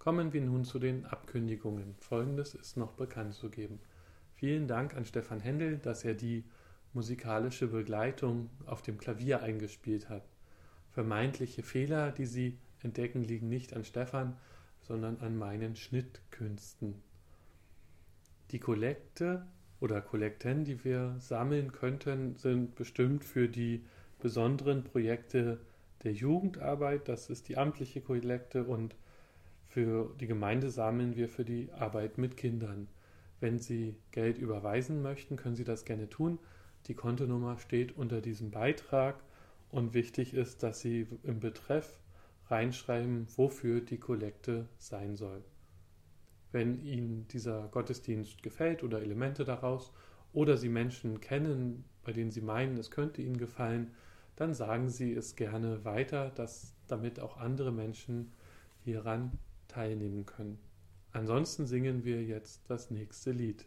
Kommen wir nun zu den Abkündigungen. Folgendes ist noch bekannt zu geben. Vielen Dank an Stefan Händel, dass er die musikalische Begleitung auf dem Klavier eingespielt hat. Vermeintliche Fehler, die Sie entdecken, liegen nicht an Stefan, sondern an meinen Schnittkünsten. Die Kollekte oder Kollekten, die wir sammeln könnten, sind bestimmt für die besonderen Projekte der Jugendarbeit. Das ist die amtliche Kollekte und für die Gemeinde sammeln wir für die Arbeit mit Kindern. Wenn Sie Geld überweisen möchten, können Sie das gerne tun. Die Kontonummer steht unter diesem Beitrag und wichtig ist, dass Sie im Betreff reinschreiben, wofür die Kollekte sein soll. Wenn Ihnen dieser Gottesdienst gefällt oder Elemente daraus oder Sie Menschen kennen, bei denen Sie meinen, es könnte Ihnen gefallen, dann sagen Sie es gerne weiter, dass damit auch andere Menschen hieran teilnehmen können. Ansonsten singen wir jetzt das nächste Lied.